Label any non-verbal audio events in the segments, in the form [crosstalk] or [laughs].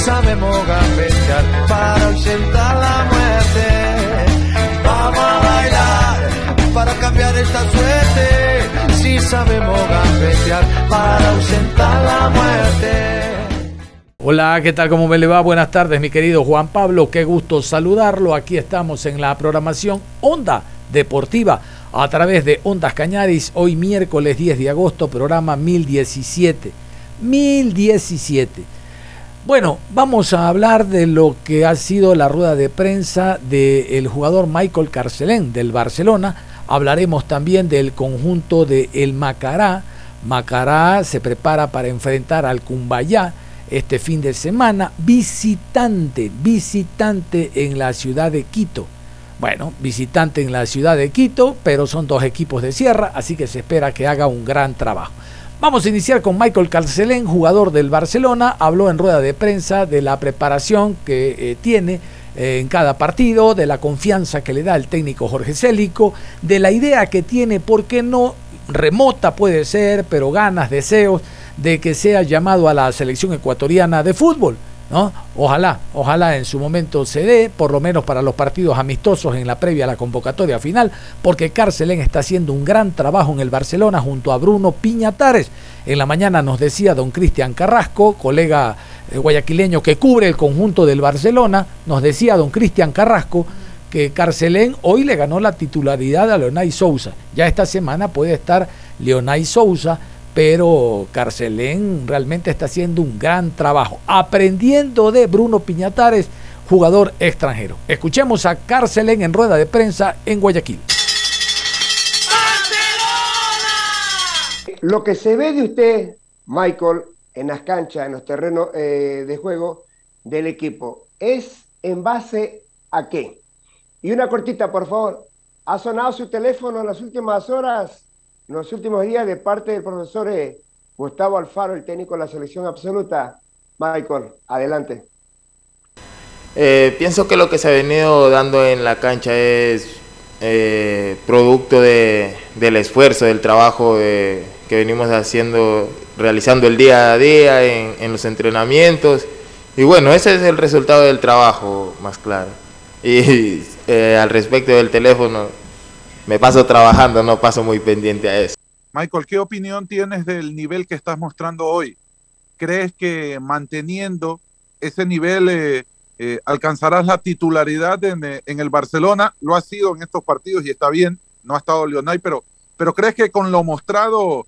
Sabemos gambetear para ausentar la muerte. Vamos a bailar para cambiar esta suerte. Si sabemos gambetear para ausentar la muerte. Hola, ¿qué tal? ¿Cómo me le va? Buenas tardes, mi querido Juan Pablo. Qué gusto saludarlo. Aquí estamos en la programación Onda Deportiva a través de Ondas Cañaris. Hoy miércoles 10 de agosto, programa 1017. 1017. Bueno, vamos a hablar de lo que ha sido la rueda de prensa del jugador Michael Carcelén del Barcelona. Hablaremos también del conjunto de El Macará. Macará se prepara para enfrentar al Cumbayá este fin de semana. Visitante, visitante en la ciudad de Quito. Bueno, visitante en la ciudad de Quito, pero son dos equipos de sierra, así que se espera que haga un gran trabajo. Vamos a iniciar con Michael Carcelén, jugador del Barcelona. Habló en rueda de prensa de la preparación que eh, tiene eh, en cada partido, de la confianza que le da el técnico Jorge Célico, de la idea que tiene, ¿por qué no? Remota puede ser, pero ganas, deseos de que sea llamado a la selección ecuatoriana de fútbol. Ojalá, ojalá en su momento se dé, por lo menos para los partidos amistosos en la previa a la convocatoria final, porque Carcelén está haciendo un gran trabajo en el Barcelona junto a Bruno Piñatares. En la mañana nos decía don Cristian Carrasco, colega eh, guayaquileño que cubre el conjunto del Barcelona, nos decía don Cristian Carrasco que Carcelén hoy le ganó la titularidad a Leonay Sousa. Ya esta semana puede estar Leonay Sousa pero Carcelén realmente está haciendo un gran trabajo, aprendiendo de Bruno Piñatares, jugador extranjero. Escuchemos a Carcelén en rueda de prensa en Guayaquil. Lo que se ve de usted, Michael, en las canchas, en los terrenos eh, de juego del equipo, es en base a qué? Y una cortita, por favor. ¿Ha sonado su teléfono en las últimas horas? En los últimos días de parte del profesor eh, Gustavo Alfaro, el técnico de la selección absoluta. Michael, adelante. Eh, pienso que lo que se ha venido dando en la cancha es eh, producto de, del esfuerzo, del trabajo que venimos haciendo, realizando el día a día en, los entrenamientos. Y bueno, ese es el resultado del trabajo, más claro. Y [laughs] al respecto del teléfono, me paso trabajando, no paso muy pendiente a eso. Michael, ¿qué opinión tienes del nivel que estás mostrando hoy? ¿Crees que manteniendo ese nivel eh, eh, alcanzarás la titularidad eh, en, el Barcelona? Lo ha sido en estos partidos y está bien, no ha estado Leonay, pero, pero ¿crees que con lo mostrado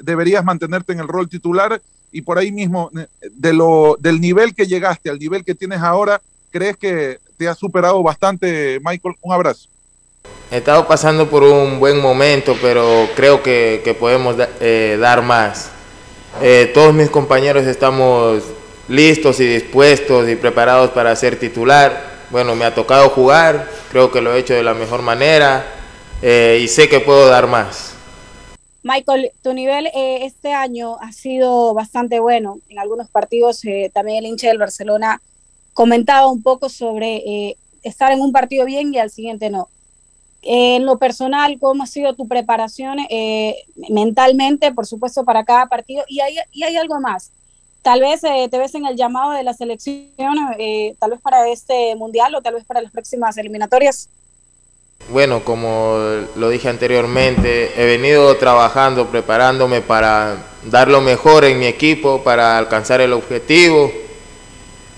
deberías mantenerte en el rol titular? Y por ahí mismo, de lo, del nivel que llegaste al nivel que tienes ahora, ¿crees que te ha superado bastante, Michael? Un abrazo. He estado pasando por un buen momento, pero creo que, podemos eh, dar más. Eh, todos mis compañeros estamos listos y dispuestos y preparados para ser titular. Bueno, me ha tocado jugar, creo que lo he hecho de la mejor manera eh, y sé que puedo dar más. Michael, tu nivel este año ha sido bastante bueno. En algunos partidos también el hincha del Barcelona comentaba un poco sobre estar en un partido bien y al siguiente no en lo personal, ¿cómo ha sido tu preparación eh, mentalmente, por supuesto, para cada partido? Y hay, y hay algo más. Tal vez eh, te ves en el llamado de la selección, eh, tal vez para este mundial o tal vez para las próximas eliminatorias. Bueno, como lo dije anteriormente, he venido trabajando, preparándome para dar lo mejor en mi equipo, para alcanzar el objetivo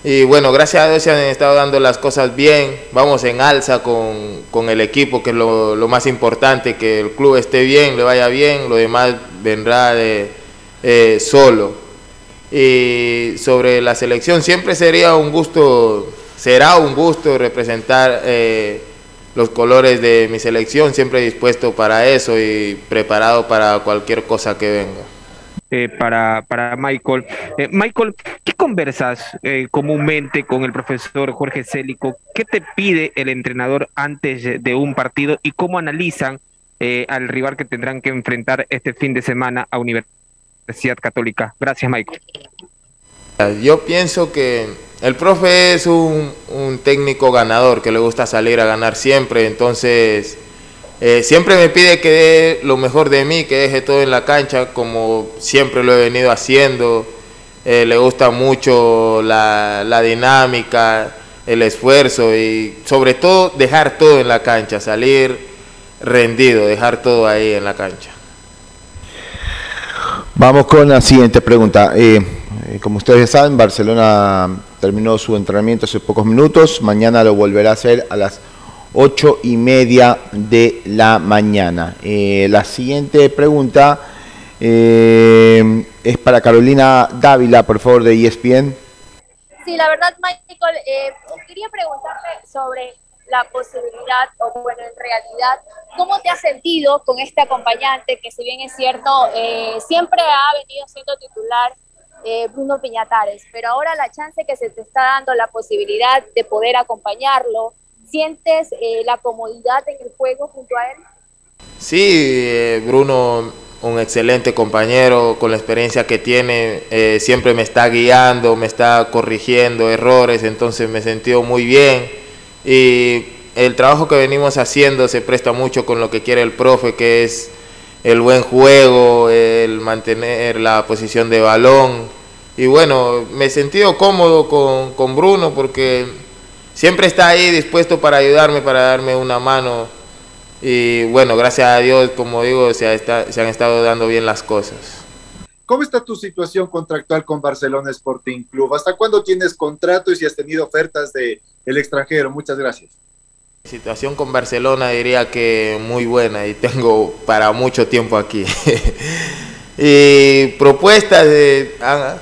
y bueno, gracias a Dios se han estado dando las cosas bien, vamos en alza con, el equipo, que es lo, más importante, que el club esté bien, le vaya bien, lo demás vendrá eh, solo. Y sobre la selección, siempre sería un gusto será un gusto representar eh, los colores de mi selección, siempre dispuesto para eso y preparado para cualquier cosa que venga. Eh, para, para Michael. Eh, Michael, ¿qué conversas eh, comúnmente con el profesor Jorge Célico? ¿Qué te pide el entrenador antes de un partido y cómo analizan al rival que tendrán que enfrentar este fin de semana a Universidad Católica? Gracias, Michael. Yo pienso que el profe es un, un técnico ganador que le gusta salir a ganar siempre, entonces eh, siempre me pide que dé lo mejor de mí, que deje todo en la cancha, como siempre lo he venido haciendo. Eh, le gusta mucho la, la, dinámica, el esfuerzo y sobre todo dejar todo en la cancha, salir rendido, dejar todo ahí en la cancha. Vamos con la siguiente pregunta. Eh, como ustedes saben, Barcelona terminó su entrenamiento hace pocos minutos, mañana lo volverá a hacer a las ocho y media de la mañana. Eh, la siguiente pregunta eh, es para Carolina Dávila, por favor, de ESPN. Sí, la verdad, Michael, eh, quería preguntarle sobre la posibilidad, o bueno, en realidad, ¿cómo te has sentido con este acompañante que si bien es cierto, siempre ha venido siendo titular Bruno Piñatares, pero ahora la chance que se te está dando, la posibilidad de poder acompañarlo, ¿Sientes eh, la comodidad en el juego junto a él? Sí, eh, Bruno, un excelente compañero con la experiencia que tiene, eh, siempre me está guiando, me está corrigiendo errores, entonces me sentido muy bien y el trabajo que venimos haciendo se presta mucho con lo que quiere el profe, que es el buen juego, el mantener la posición de balón. Y bueno, me he sentido cómodo con, con Bruno porque siempre está ahí dispuesto para ayudarme, para darme una mano. Y bueno, gracias a Dios, como digo, se, han estado dando bien las cosas. ¿Cómo está tu situación contractual con Barcelona Sporting Club? ¿Hasta cuándo tienes contrato y si has tenido ofertas del el extranjero? Muchas gracias. Situación con Barcelona diría que muy buena y tengo para mucho tiempo aquí. [laughs] y propuestas de, han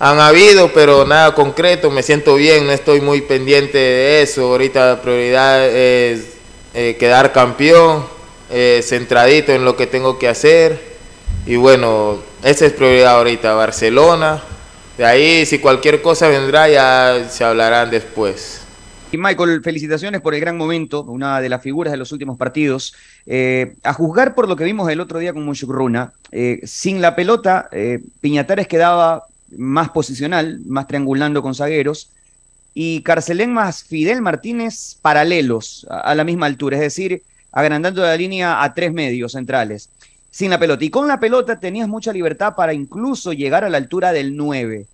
habido, pero nada concreto, me siento bien, no estoy muy pendiente de eso, ahorita la prioridad es eh, quedar campeón, eh, centradito en lo que tengo que hacer y bueno, esa es prioridad ahorita, Barcelona, de ahí si cualquier cosa vendrá ya se hablarán después. Y Michael, felicitaciones por el gran momento, una de las figuras de los últimos partidos. Eh, a juzgar por lo que vimos el otro día con Mushukruna, sin la pelota, Piñatares quedaba más posicional, más triangulando con zagueros, y Carcelén más Fidel Martínez paralelos a, la misma altura, es decir, agrandando la línea a tres medios centrales, sin la pelota. Y con la pelota tenías mucha libertad para incluso llegar a la altura del 9.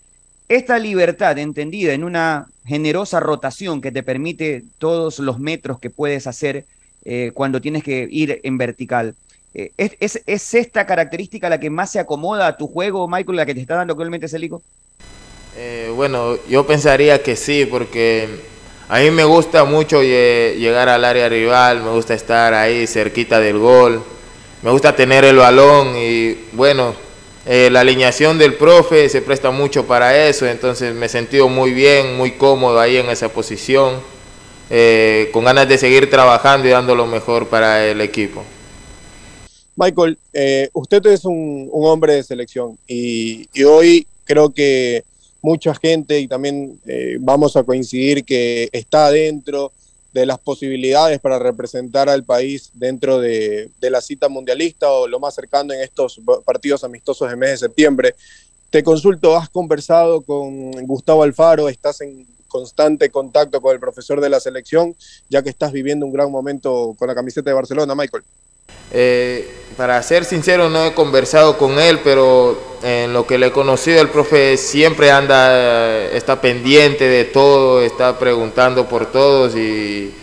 Esta libertad entendida en una generosa rotación que te permite todos los metros que puedes hacer eh, cuando tienes que ir en vertical. Eh, ¿Es, es, esta característica la que más se acomoda a tu juego, Michael, la que te está dando actualmente Celico? Eh, bueno, yo pensaría que sí, porque a mí me gusta mucho llegar al área rival, me gusta estar ahí cerquita del gol, me gusta tener el balón y bueno, eh, la alineación del profe se presta mucho para eso, entonces me he sentido muy bien, muy cómodo ahí en esa posición, con ganas de seguir trabajando y dando lo mejor para el equipo. Michael, eh, usted es un, hombre de selección y, hoy creo que mucha gente y también eh, vamos a coincidir que está dentro de las posibilidades para representar al país dentro de, la cita mundialista o lo más cercano en estos partidos amistosos de mes de septiembre. Te consulto, ¿has conversado con Gustavo Alfaro? ¿Estás en constante contacto con el profesor de la selección, ya que estás viviendo un gran momento con la camiseta de Barcelona, Michael? Eh, para ser sincero, no he conversado con él, pero en lo que le he conocido, el profe siempre anda, está pendiente de todo, está preguntando por todos y,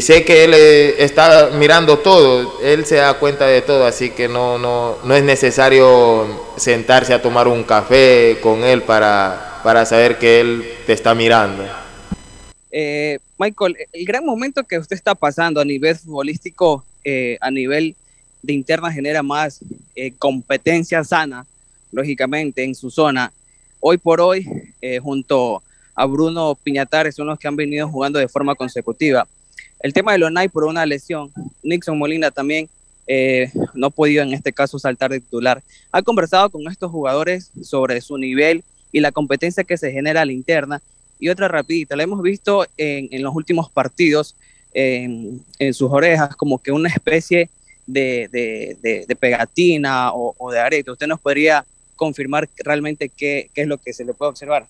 sé que él eh, está mirando todo, él se da cuenta de todo, así que no, no, no es necesario sentarse a tomar un café con él para, para saber que él te está mirando. Eh, Michael, el gran momento que usted está pasando a nivel futbolístico eh, a nivel de interna genera más eh, competencia sana, lógicamente, en su zona. Hoy por hoy, eh, junto a Bruno Piñatares, son los que han venido jugando de forma consecutiva. El tema de Lonay por una lesión, Nixon Molina también eh, no ha podido en este caso saltar de titular. Ha conversado con estos jugadores sobre su nivel y la competencia que se genera a la interna. Y otra rapidita, la hemos visto en, los últimos partidos en, sus orejas como que una especie de, pegatina o, de arete. ¿Usted nos podría confirmar realmente qué, qué es lo que se le puede observar?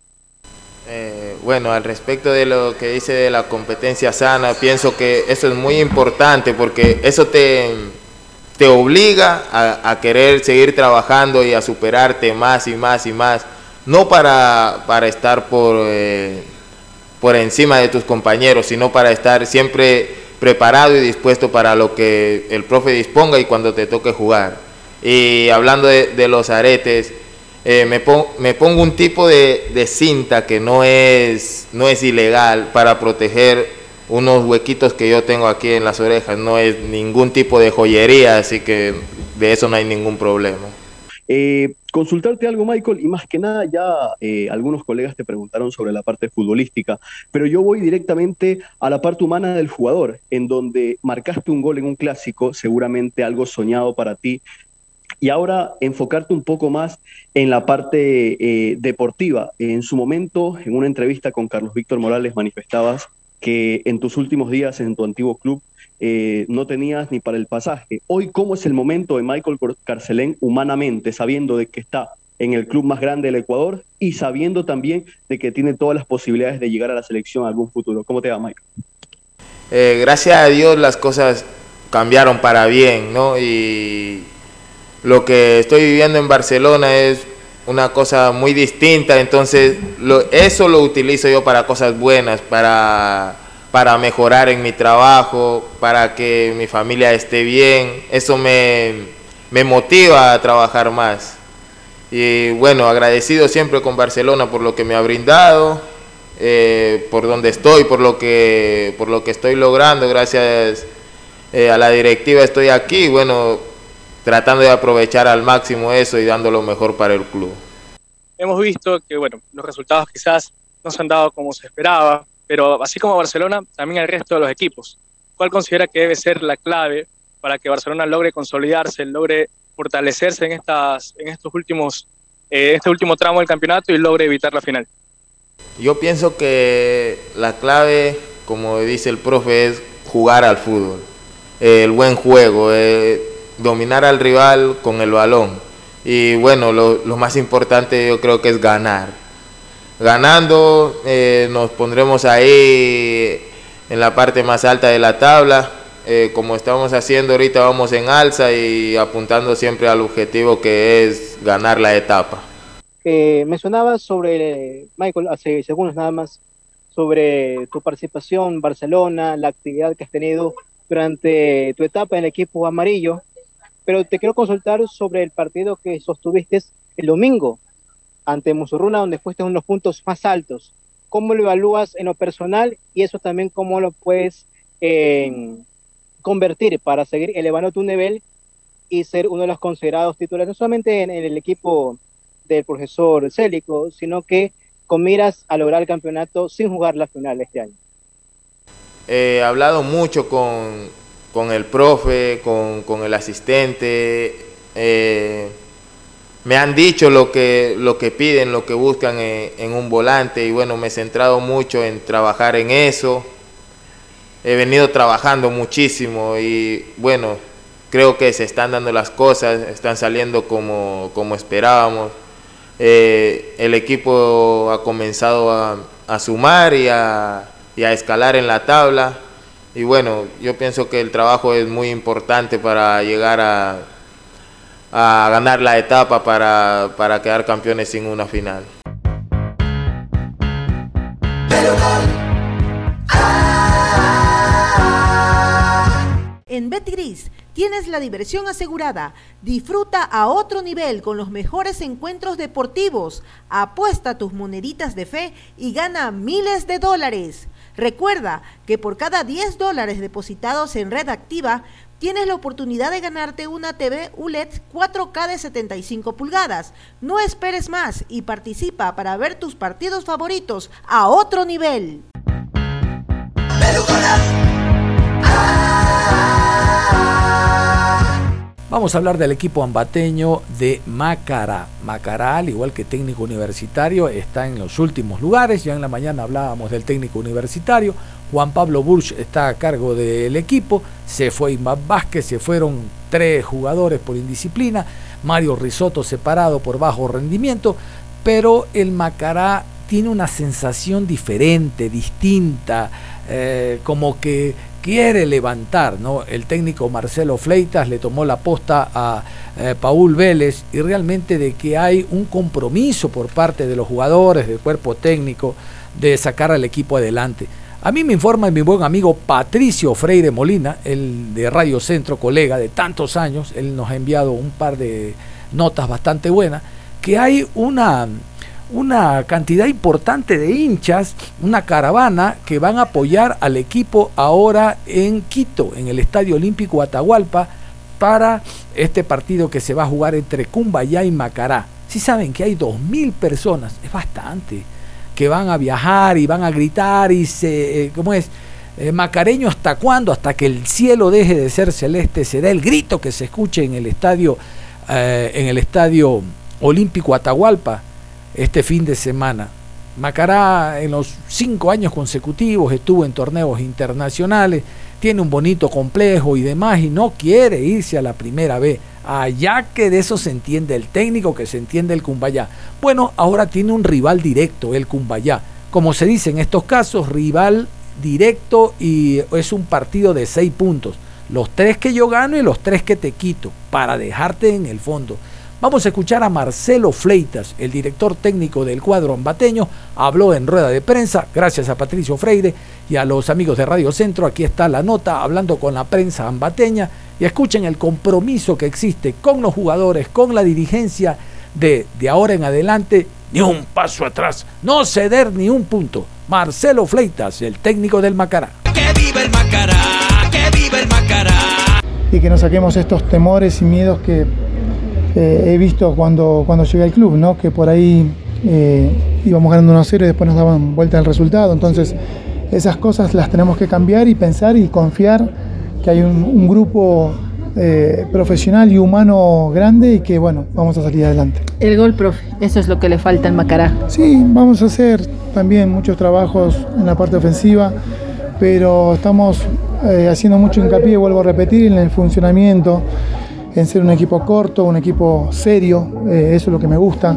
Eh, bueno, al respecto de lo que dice de la competencia sana, pienso que eso es muy importante porque eso te, te obliga a, querer seguir trabajando y a superarte más y más y más, no para, para estar por, eh, por encima de tus compañeros, sino para estar siempre preparado y dispuesto para lo que el profe disponga y cuando te toque jugar. Y hablando de los aretes, eh, me, me, pongo un tipo de, cinta que no es, no es ilegal para proteger unos huequitos que yo tengo aquí en las orejas. No es ningún tipo de joyería, así que de eso no hay ningún problema. Eh, consultarte algo, Michael, y más que nada ya eh, algunos colegas te preguntaron sobre la parte futbolística, pero yo voy directamente a la parte humana del jugador, en donde marcaste un gol en un clásico, seguramente algo soñado para ti, y ahora enfocarte un poco más en la parte eh, deportiva. En su momento, en una entrevista con Carlos Víctor Morales, manifestabas que en tus últimos días en tu antiguo club eh, no tenías ni para el pasaje. Hoy, ¿cómo es el momento de Michael Carcelén humanamente, sabiendo de que está en el club más grande del Ecuador y sabiendo también de que tiene todas las posibilidades de llegar a la selección en algún futuro? ¿Cómo te va, Michael? Eh, gracias a Dios las cosas cambiaron para bien, ¿no? Y lo que estoy viviendo en Barcelona es una cosa muy distinta, entonces eso lo utilizo yo para cosas buenas, para, para mejorar en mi trabajo, para que mi familia esté bien, eso me, motiva a trabajar más. Y bueno, agradecido siempre con Barcelona por lo que me ha brindado, eh, por donde estoy, por lo que, por lo que estoy logrando, gracias eh, a la directiva estoy aquí, bueno, tratando de aprovechar al máximo eso y dando lo mejor para el club. Hemos visto que bueno, los resultados quizás no se han dado como se esperaba, pero así como Barcelona, también el resto de los equipos. ¿Cuál considera que debe ser la clave para que Barcelona logre consolidarse, logre fortalecerse en, estas, en estos últimos, eh, este último tramo del campeonato y logre evitar la final? Yo pienso que la clave, como dice el profe, es jugar al fútbol, el buen juego. Eh, dominar al rival con el balón. Y bueno, lo, más importante yo creo que es ganar. Ganando eh, nos pondremos ahí en la parte más alta de la tabla. Eh, como estamos haciendo ahorita, vamos en alza y apuntando siempre al objetivo que es ganar la etapa. Eh, mencionabas sobre, Michael, hace segundos nada más, sobre tu participación en Barcelona, la actividad que has tenido durante tu etapa en el equipo amarillo pero te quiero consultar sobre el partido que sostuviste el domingo ante Musurruna, donde fuiste uno de los puntos más altos. ¿Cómo lo evalúas en lo personal y eso también cómo lo puedes eh, convertir para seguir elevando tu nivel y ser uno de los considerados titulares, no solamente en, el equipo del profesor Célico, sino que con miras a lograr el campeonato sin jugar la final este año? He hablado mucho con, con el profe, con, el asistente. Eh, me han dicho lo que, lo que piden, lo que buscan en, un volante y bueno, me he centrado mucho en trabajar en eso. He venido trabajando muchísimo y bueno, creo que se están dando las cosas, están saliendo como, como esperábamos. Eh, el equipo ha comenzado a, a sumar y a, y a escalar en la tabla y bueno, yo pienso que el trabajo es muy importante para llegar a, a ganar la etapa para, para quedar campeones sin una final. En Betgris tienes la diversión asegurada. Disfruta a otro nivel con los mejores encuentros deportivos. Apuesta tus moneditas de fe y gana miles de dólares. Recuerda que por cada 10 dólares depositados en Red Activa, tienes la oportunidad de ganarte una TV ULED 4K de 75 pulgadas. No esperes más y participa para ver tus partidos favoritos a otro nivel. Vamos a hablar del equipo ambateño de Macará. Macará, al igual que técnico universitario, está en los últimos lugares. Ya en la mañana hablábamos del técnico universitario. Juan Pablo Burch está a cargo del equipo. Se fue Iván Vázquez, se fueron tres jugadores por indisciplina. Mario Risotto separado por bajo rendimiento. Pero el Macará tiene una sensación diferente, distinta, eh, como que quiere levantar, ¿no? El técnico Marcelo Fleitas le tomó la posta a eh, Paul Vélez y realmente de que hay un compromiso por parte de los jugadores, del cuerpo técnico, de sacar al equipo adelante. A mí me informa mi buen amigo Patricio Freire Molina, el de Radio Centro, colega de tantos años, él nos ha enviado un par de notas bastante buenas, que hay una una cantidad importante de hinchas, una caravana que van a apoyar al equipo ahora en Quito, en el Estadio Olímpico Atahualpa, para este partido que se va a jugar entre Cumbayá y Macará. Si saben que hay 2.000 personas, es bastante, que van a viajar y van a gritar y se, eh, ¿cómo es? Eh, macareño hasta cuándo, hasta que el cielo deje de ser celeste, será el grito que se escuche en el estadio, eh, en el estadio Olímpico Atahualpa este fin de semana. Macará en los cinco años consecutivos estuvo en torneos internacionales, tiene un bonito complejo y demás y no quiere irse a la primera vez. Allá que de eso se entiende el técnico, que se entiende el Cumbayá. Bueno, ahora tiene un rival directo, el Cumbayá. Como se dice en estos casos, rival directo y es un partido de seis puntos. Los tres que yo gano y los tres que te quito para dejarte en el fondo. Vamos a escuchar a Marcelo Fleitas, el director técnico del cuadro ambateño, habló en rueda de prensa, gracias a Patricio Freire y a los amigos de Radio Centro, aquí está la nota hablando con la prensa ambateña y escuchen el compromiso que existe con los jugadores, con la dirigencia de, de ahora en adelante, ni un paso atrás, no ceder ni un punto. Marcelo Fleitas, el técnico del Macará. Que vive el Macará, que vive el Macará. Y que nos saquemos estos temores y miedos que eh, he visto cuando, cuando llegué al club, ¿no? que por ahí eh, íbamos ganando 1 0 y después nos daban vuelta el resultado. Entonces, esas cosas las tenemos que cambiar y pensar y confiar que hay un, grupo eh, profesional y humano grande y que, bueno, vamos a salir adelante. El gol, profe, eso es lo que le falta al Macará. Sí, vamos a hacer también muchos trabajos en la parte ofensiva, pero estamos haciendo mucho hincapié, vuelvo a repetir, en el funcionamiento en ser un equipo corto, un equipo serio, eh, eso es lo que me gusta.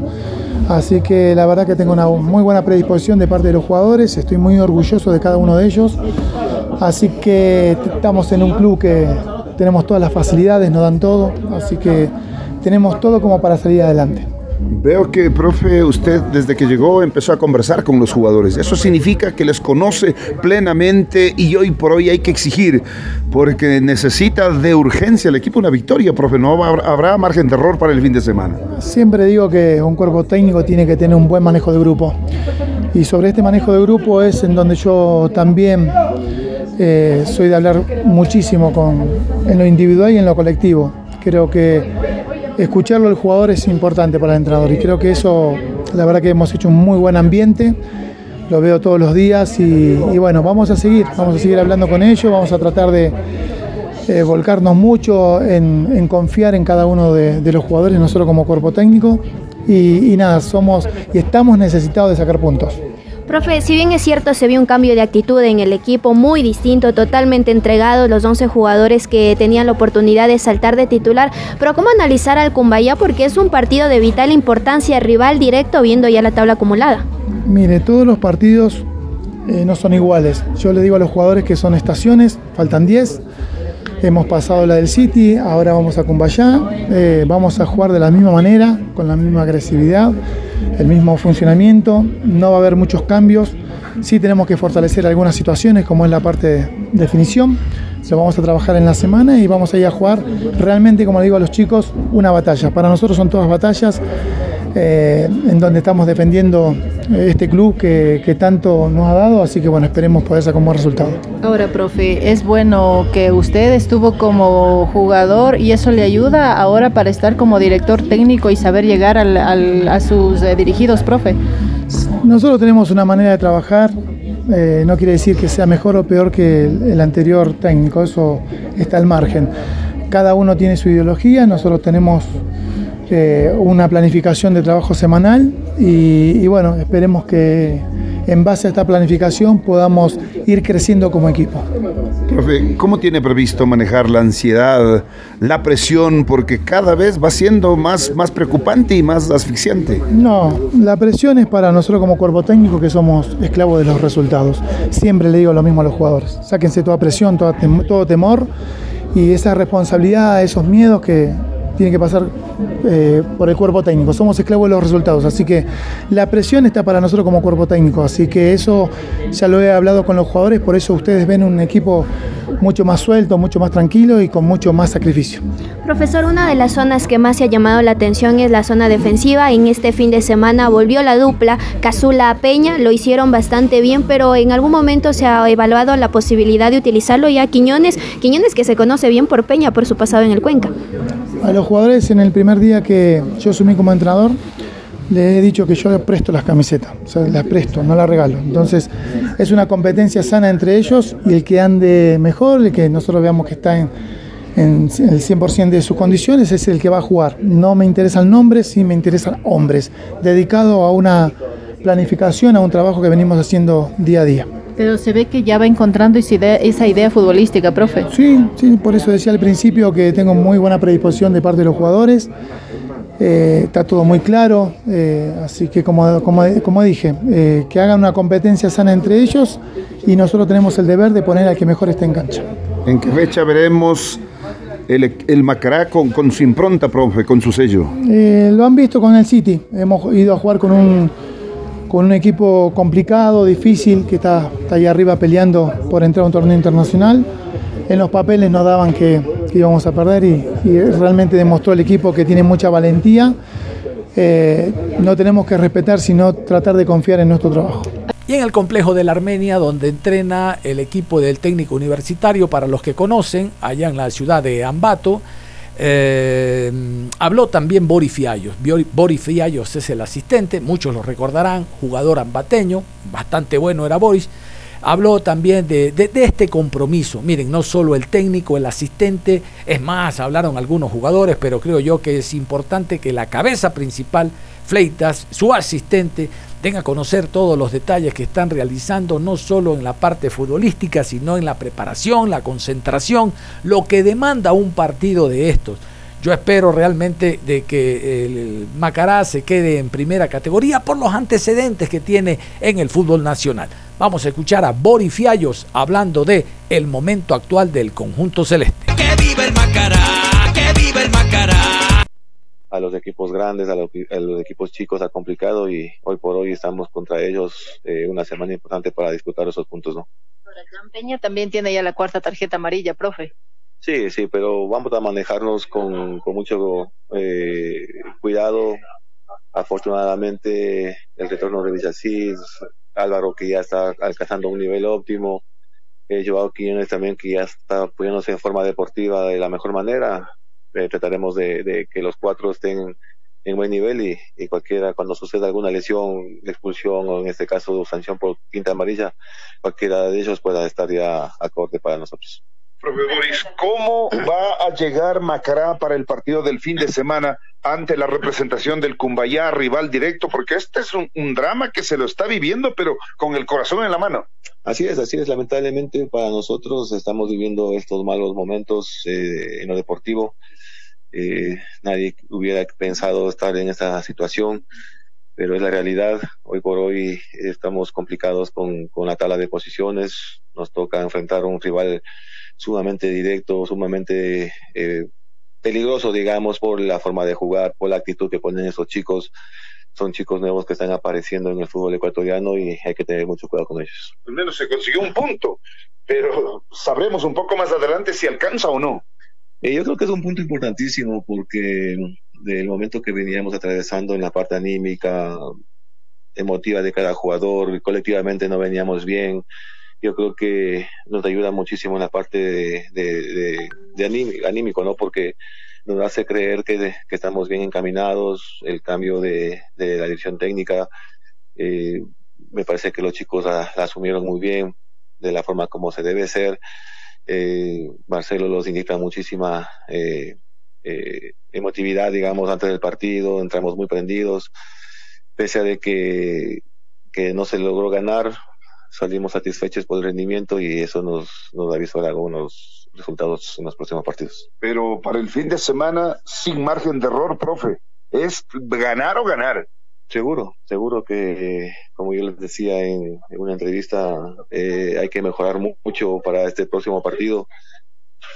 Así que la verdad que tengo una muy buena predisposición de parte de los jugadores, estoy muy orgulloso de cada uno de ellos. Así que estamos en un club que tenemos todas las facilidades, nos dan todo, así que tenemos todo como para salir adelante. Veo que, profe, usted desde que llegó empezó a conversar con los jugadores. Eso significa que les conoce plenamente y hoy por hoy hay que exigir, porque necesita de urgencia el equipo una victoria, profe. No habrá margen de error para el fin de semana. Siempre digo que un cuerpo técnico tiene que tener un buen manejo de grupo. Y sobre este manejo de grupo es en donde yo también eh, soy de hablar muchísimo con, en lo individual y en lo colectivo. Creo que escucharlo al jugador es importante para el entrenador y creo que eso, la verdad que hemos hecho un muy buen ambiente, lo veo todos los días y, bueno, vamos a seguir, vamos a seguir hablando con ellos, vamos a tratar de volcarnos mucho en, confiar en cada uno de, los jugadores, nosotros como cuerpo técnico y nada, somos y estamos necesitados de sacar puntos. Profe, si bien es cierto, se vio un cambio de actitud en el equipo muy distinto, totalmente entregado, los 11 jugadores que tenían la oportunidad de saltar de titular, pero ¿cómo analizar al Cumbayá? Porque es un partido de vital importancia, rival directo, viendo ya la tabla acumulada. Mire, todos los partidos eh, no son iguales. Yo le digo a los jugadores que son estaciones, faltan 10. Hemos pasado la del City, ahora vamos a Cumbayá. Eh, vamos a jugar de la misma manera, con la misma agresividad el mismo funcionamiento, no va a haber muchos cambios, sí tenemos que fortalecer algunas situaciones como es la parte de definición, lo vamos a trabajar en la semana y vamos a ir a jugar realmente, como le digo a los chicos, una batalla. Para nosotros son todas batallas eh, en donde estamos defendiendo este club que, que tanto nos ha dado, así que bueno, esperemos poder sacar un buen resultado. Ahora, profe, es bueno que usted estuvo como jugador y eso le ayuda ahora para estar como director técnico y saber llegar al, al, a sus eh, dirigidos, profe. Nosotros tenemos una manera de trabajar, eh, no quiere decir que sea mejor o peor que el, el, anterior técnico, eso está al margen. Cada uno tiene su ideología, nosotros tenemos eh, una planificación de trabajo semanal y, y bueno, esperemos que en base a esta planificación podamos ir creciendo como equipo. Profe, ¿cómo tiene previsto manejar la ansiedad, la presión? Porque cada vez va siendo más, más preocupante y más asfixiante. No, la presión es para nosotros como cuerpo técnico que somos esclavos de los resultados. Siempre le digo lo mismo a los jugadores. Sáquense toda presión, todo temor y esa responsabilidad, esos miedos que tienen que pasar eh, por el cuerpo técnico. Somos esclavos de los resultados, así que la presión está para nosotros como cuerpo técnico. Así que eso ya lo he hablado con los jugadores, por eso ustedes ven un equipo mucho más suelto, mucho más tranquilo y con mucho más sacrificio. Profesor, una de las zonas que más se ha llamado la atención es la zona defensiva. En este fin de semana volvió la dupla Casula Peña, lo hicieron bastante bien, pero en algún momento se ha evaluado la posibilidad de utilizarlo ya Quiñones, Quiñones que se conoce bien por Peña por su pasado en el Cuenca. A los jugadores en el primer día que yo asumí como entrenador, les he dicho que yo les presto las camisetas, o sea, las presto, no las regalo. Entonces, es una competencia sana entre ellos y el que ande mejor, el que nosotros veamos que está en, en el 100% de sus condiciones, es el que va a jugar. No me interesan nombres, sí me interesan hombres, dedicado a una planificación, a un trabajo que venimos haciendo día a día. Pero se ve que ya va encontrando esa idea, esa idea futbolística, profe. Sí, sí, por eso decía al principio que tengo muy buena predisposición de parte de los jugadores. Eh, está todo muy claro, eh, así que como, como, como dije, eh, que hagan una competencia sana entre ellos y nosotros tenemos el deber de poner al que mejor esté en cancha. ¿En qué fecha veremos el, el Macará con, con, su impronta, profe, con su sello? lo han visto con el City, hemos ido a jugar con un, con un equipo complicado, difícil, que está, está ahí arriba peleando por entrar a un torneo internacional. En los papeles nos daban que, que íbamos a perder y, y, realmente demostró el equipo que tiene mucha valentía. Eh, no tenemos que respetar, sino tratar de confiar en nuestro trabajo. Y en el complejo de la Armenia, donde entrena el equipo del técnico universitario, para los que conocen, allá en la ciudad de Ambato, eh, habló también Boris Fiallos. Boris Fiallos es el asistente, muchos lo recordarán, jugador ambateño, bastante bueno era Boris. Habló también de, este compromiso. Miren, no solo el técnico, el asistente, es más, hablaron algunos jugadores, pero creo yo que es importante que la cabeza principal, Fleitas, su asistente, tenga a conocer todos los detalles que están realizando, no solo en la parte futbolística, sino en la preparación, la concentración, lo que demanda un partido de estos. Yo espero realmente de que el Macará se quede en primera categoría por los antecedentes que tiene en el fútbol nacional. Vamos a escuchar a Boris Fiallos hablando de el momento actual del conjunto celeste. ¡Que viva el Macará! ¡Que viva el Macará! a los equipos grandes, a los, a los, equipos chicos ha complicado y hoy por hoy estamos contra ellos eh, una semana importante para disputar esos puntos, ¿no? Peña también tiene ya la cuarta tarjeta amarilla, profe. Sí, sí, pero vamos a manejarnos con, con mucho eh, cuidado. Afortunadamente el retorno de Villacís, Álvaro que ya está alcanzando un nivel óptimo, eh, Joao Quiñones también que ya está poniéndose en forma deportiva de la mejor manera, eh, trataremos de, que los cuatro estén en buen nivel y, y, cualquiera, cuando suceda alguna lesión, expulsión o en este caso sanción por quinta amarilla, cualquiera de ellos pueda estar ya acorde para nosotros. ¿Cómo va a llegar Macará para el partido del fin de semana ante la representación del Cumbayá, rival directo? Porque este es un, un, drama que se lo está viviendo, pero con el corazón en la mano. Así es, así es. Lamentablemente para nosotros estamos viviendo estos malos momentos eh, en lo deportivo. Eh, nadie hubiera pensado estar en esta situación, pero es la realidad. Hoy por hoy estamos complicados con, con la tabla de posiciones. Nos toca enfrentar a un rival sumamente directo, sumamente eh, peligroso, digamos, por la forma de jugar, por la actitud que ponen esos chicos. Son chicos nuevos que están apareciendo en el fútbol ecuatoriano y hay que tener mucho cuidado con ellos. Al menos se consiguió un punto, pero sabremos un poco más adelante si alcanza o no. Eh, yo creo que es un punto importantísimo porque del momento que veníamos atravesando en la parte anímica, emotiva de cada jugador, colectivamente no veníamos bien. Yo creo que nos ayuda muchísimo en la parte de, de, de, anímico, ¿no? Porque nos hace creer que, que estamos bien encaminados, el cambio de, la dirección técnica. Eh, me parece que los chicos la, asumieron muy bien, de la forma como se debe ser. Eh, Marcelo los indica muchísima eh, eh, emotividad, digamos, antes del partido, entramos muy prendidos, pese a de que no se logró ganar, salimos satisfechos por el rendimiento y eso nos, nos avisó algunos resultados en los próximos partidos. Pero para el fin de semana, sin margen de error, profe, es ganar o ganar. Seguro, seguro que, como yo les decía en, una entrevista, eh, hay que mejorar mucho para este próximo partido.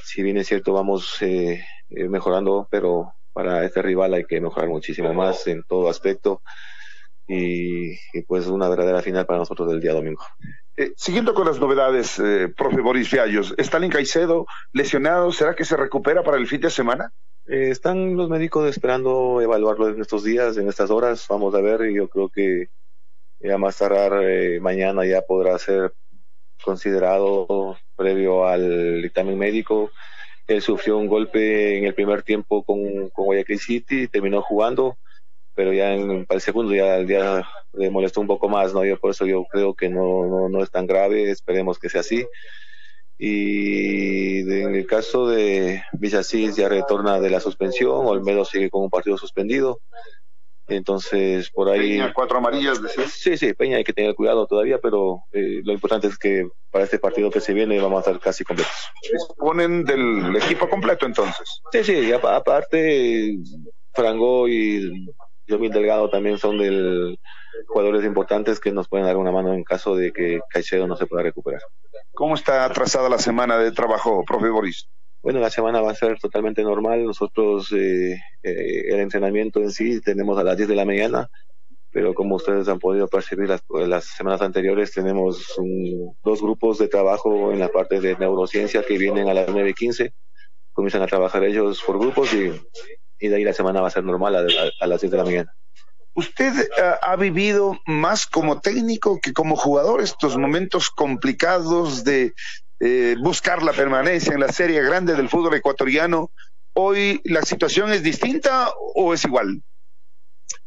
Si bien es cierto, vamos eh, eh, mejorando, pero para este rival hay que mejorar muchísimo más en todo aspecto. Y, pues una verdadera final para nosotros del día domingo. Eh, siguiendo con las novedades, eh, profe Boris Fiallos, ¿Stalin Caicedo lesionado? ¿Será que se recupera para el fin de semana? están los médicos esperando evaluarlo en estos días, en estas horas. Vamos a ver, y yo creo que ya más tardar mañana ya podrá ser considerado previo al dictamen médico él sufrió un golpe en el primer tiempo con, con Guayaquil City, terminó jugando, pero ya en, para el segundo ya, día le molestó un poco más, ¿no? Yo por eso yo creo que no, no, no es tan grave, esperemos que sea así. Y en el caso de Villasís ya retorna de la suspensión, Olmedo sigue con un partido suspendido. Entonces, por ahí. Peña, cuatro amarillas, Sí, sí, Peña hay que tener cuidado todavía, pero eh, lo importante es que para este partido que se viene vamos a estar casi completos. ¿Disponen del equipo completo entonces? Sí, sí, aparte, Frango y Yomil Delgado también son del jugadores importantes que nos pueden dar una mano en caso de que Caicedo no se pueda recuperar. ¿Cómo está atrasada la semana de trabajo, profe Boris? Bueno, la semana va a ser totalmente normal. Nosotros, eh, eh, el entrenamiento en sí, tenemos a las 10 de la mañana, pero como ustedes han podido percibir las, las semanas anteriores, tenemos dos grupos de trabajo en la parte de neurociencia que vienen a las 9.15. Comienzan a trabajar ellos por grupos y, y de ahí la semana va a ser normal a, a, las 10 de la mañana. ¿Usted uh, ha vivido más como técnico que como jugador estos momentos complicados de, eh, buscar la permanencia en la serie grande del fútbol ecuatoriano. ¿Hoy la situación es distinta o es igual?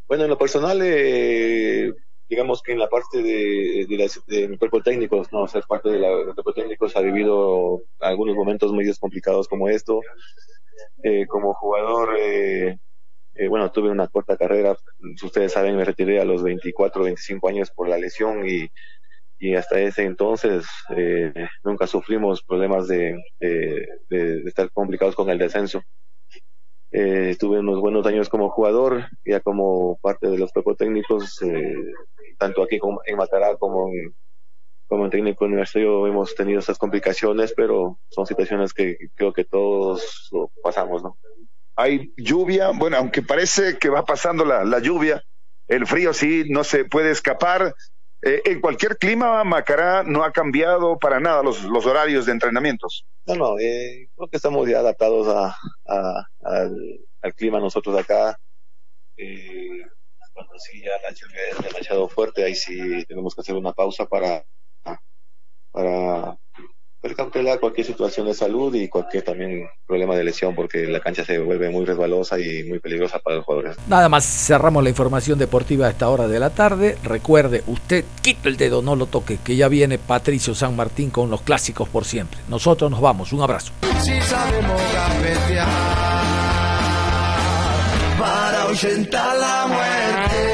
Bueno, en lo personal, eh, digamos que en la parte de, de, mi cuerpo técnico, no ser parte de la, cuerpo técnico, ha vivido algunos momentos muy complicados como esto. Eh, como jugador, bueno, tuve una corta carrera. Ustedes saben, me retiré a los 24, 25 años por la lesión y y hasta ese entonces eh, nunca sufrimos problemas de, de, estar complicados con el descenso. Eh, tuve unos buenos años como jugador, ya como parte de los propios técnicos, eh, tanto aquí en Matará como en, como técnico universitario hemos tenido esas complicaciones, pero son situaciones que creo que todos pasamos, ¿no? Hay lluvia, bueno, aunque parece que va pasando la, la lluvia, el frío sí no se puede escapar, eh, en cualquier clima, Macará no ha cambiado para nada los, los horarios de entrenamientos. No, no, eh, creo que estamos ya adaptados a, al, clima nosotros acá. Eh, cuando sí ya la lluvia es demasiado fuerte, ahí sí tenemos que hacer una pausa para, para cautelar cualquier situación de salud y cualquier también problema de lesión porque la cancha se vuelve muy resbalosa y muy peligrosa para los jugadores. Nada más cerramos la información deportiva a esta hora de la tarde. Recuerde, usted quita el dedo, no lo toque, que ya viene Patricio San Martín con los clásicos por siempre. Nosotros nos vamos, un abrazo. para la muerte.